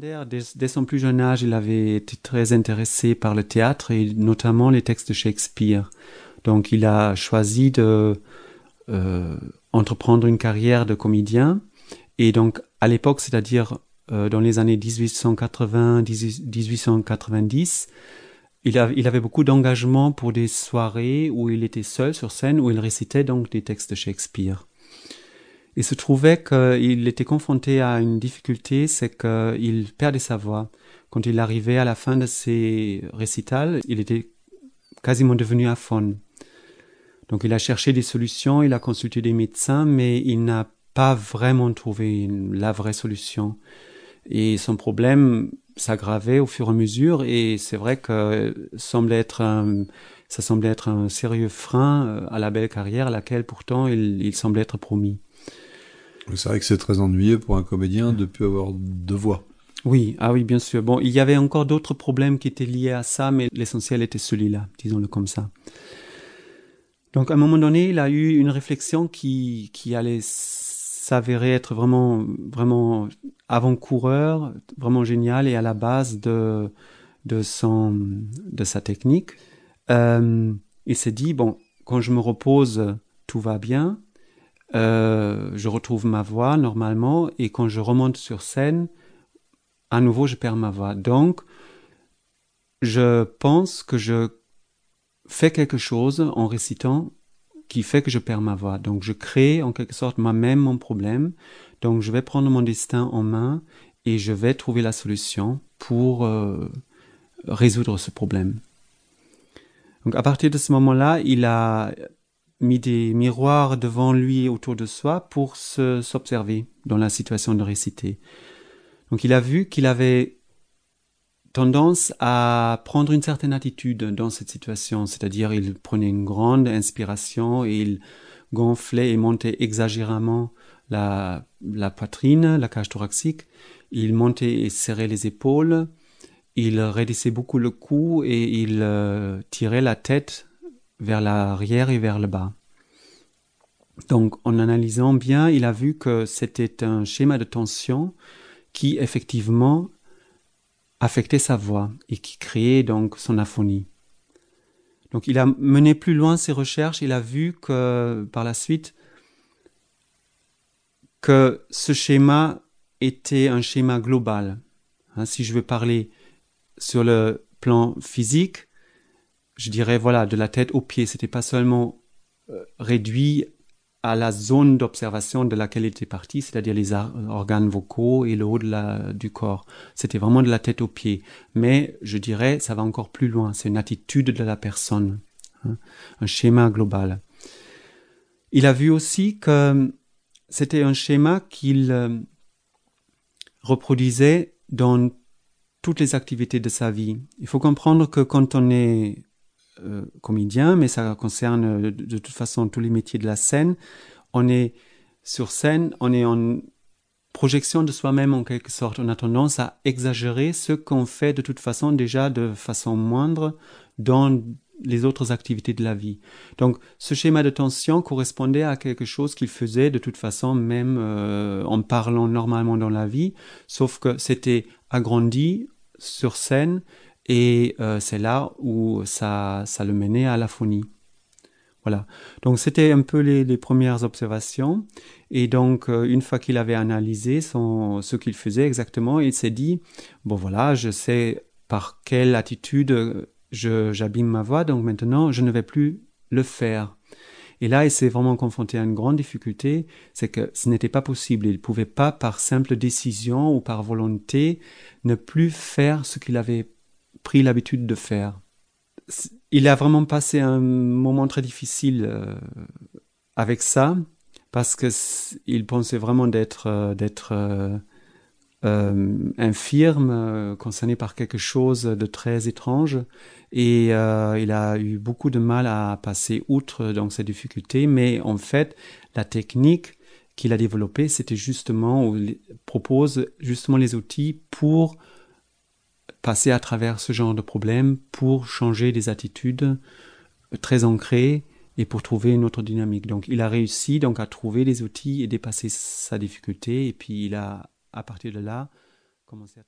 Dès, son plus jeune âge, il avait été très intéressé par le théâtre et notamment les textes de Shakespeare. Donc il a choisi de euh, entreprendre une carrière de comédien. Et donc à l'époque, c'est-à-dire euh, dans les années 1880-1890, il, il, avait beaucoup d'engagement pour des soirées où il était seul sur scène, où il récitait donc des textes de Shakespeare. Il se trouvait qu'il était confronté à une difficulté, c'est qu'il perdait sa voix. Quand il arrivait à la fin de ses récitals, il était quasiment devenu aphone. Donc il a cherché des solutions, il a consulté des médecins, mais il n'a pas vraiment trouvé la vraie solution. Et son problème s'aggravait au fur et à mesure, et c'est vrai que semble être ça semblait être un sérieux frein à la belle carrière à laquelle pourtant il semblait être promis. C'est vrai que c'est très ennuyeux pour un comédien de plus avoir de voix. Oui, ah oui, bien sûr. Bon, il y avait encore d'autres problèmes qui étaient liés à ça, mais l'essentiel était celui-là, disons-le comme ça. Donc, à un moment donné, il a eu une réflexion qui, qui allait s'avérer être vraiment, vraiment avant-coureur, vraiment génial et à la base de, de son, de sa technique. Euh, il s'est dit, bon, quand je me repose, tout va bien. Euh, je retrouve ma voix normalement et quand je remonte sur scène, à nouveau je perds ma voix. Donc, je pense que je fais quelque chose en récitant qui fait que je perds ma voix. Donc, je crée en quelque sorte moi-même mon problème. Donc, je vais prendre mon destin en main et je vais trouver la solution pour euh, résoudre ce problème. Donc, à partir de ce moment-là, il a mis des miroirs devant lui autour de soi pour s'observer dans la situation de réciter. Donc il a vu qu'il avait tendance à prendre une certaine attitude dans cette situation, c'est-à-dire il prenait une grande inspiration et il gonflait et montait exagérément la, la poitrine, la cage thoracique, il montait et serrait les épaules, il raidissait beaucoup le cou et il euh, tirait la tête vers l'arrière et vers le bas. Donc, en analysant bien, il a vu que c'était un schéma de tension qui, effectivement, affectait sa voix et qui créait donc son aphonie. Donc, il a mené plus loin ses recherches, il a vu que, par la suite, que ce schéma était un schéma global. Hein, si je veux parler sur le plan physique, je dirais voilà de la tête aux pieds. C'était pas seulement euh, réduit à la zone d'observation de laquelle il était parti, c'est-à-dire les organes vocaux et le haut de la, du corps. C'était vraiment de la tête aux pieds. Mais je dirais, ça va encore plus loin. C'est une attitude de la personne, hein, un schéma global. Il a vu aussi que c'était un schéma qu'il euh, reproduisait dans toutes les activités de sa vie. Il faut comprendre que quand on est euh, comédien, mais ça concerne euh, de, toute façon tous les métiers de la scène. On est sur scène, on est en projection de soi-même en quelque sorte. On a tendance à exagérer ce qu'on fait de toute façon déjà de façon moindre dans les autres activités de la vie. Donc ce schéma de tension correspondait à quelque chose qu'il faisait de toute façon même euh, en parlant normalement dans la vie, sauf que c'était agrandi sur scène et euh, c'est là où ça, ça le menait à la phonie. Voilà. Donc c'était un peu les, les, premières observations. Et donc euh, une fois qu'il avait analysé ce qu'il faisait exactement, il s'est dit bon voilà, je sais par quelle attitude j'abîme ma voix, donc maintenant je ne vais plus le faire. Et là, il s'est vraiment confronté à une grande difficulté, c'est que ce n'était pas possible. Il ne pouvait pas, par simple décision ou par volonté, ne plus faire ce qu'il avait pris l'habitude de faire. Il a vraiment passé un moment très difficile euh, avec ça parce que il pensait vraiment d'être euh, d'être euh, infirme, concerné par quelque chose de très étrange, et il a eu beaucoup de mal à passer outre donc ces difficultés. Mais en fait, la technique qu'il a développée, c'était justement, ou propose justement les outils pour passer à travers ce genre de problème pour changer des attitudes très ancrées et pour trouver une autre dynamique. Donc il a réussi donc à trouver les outils et dépasser sa difficulté et puis il a à partir de là commencé à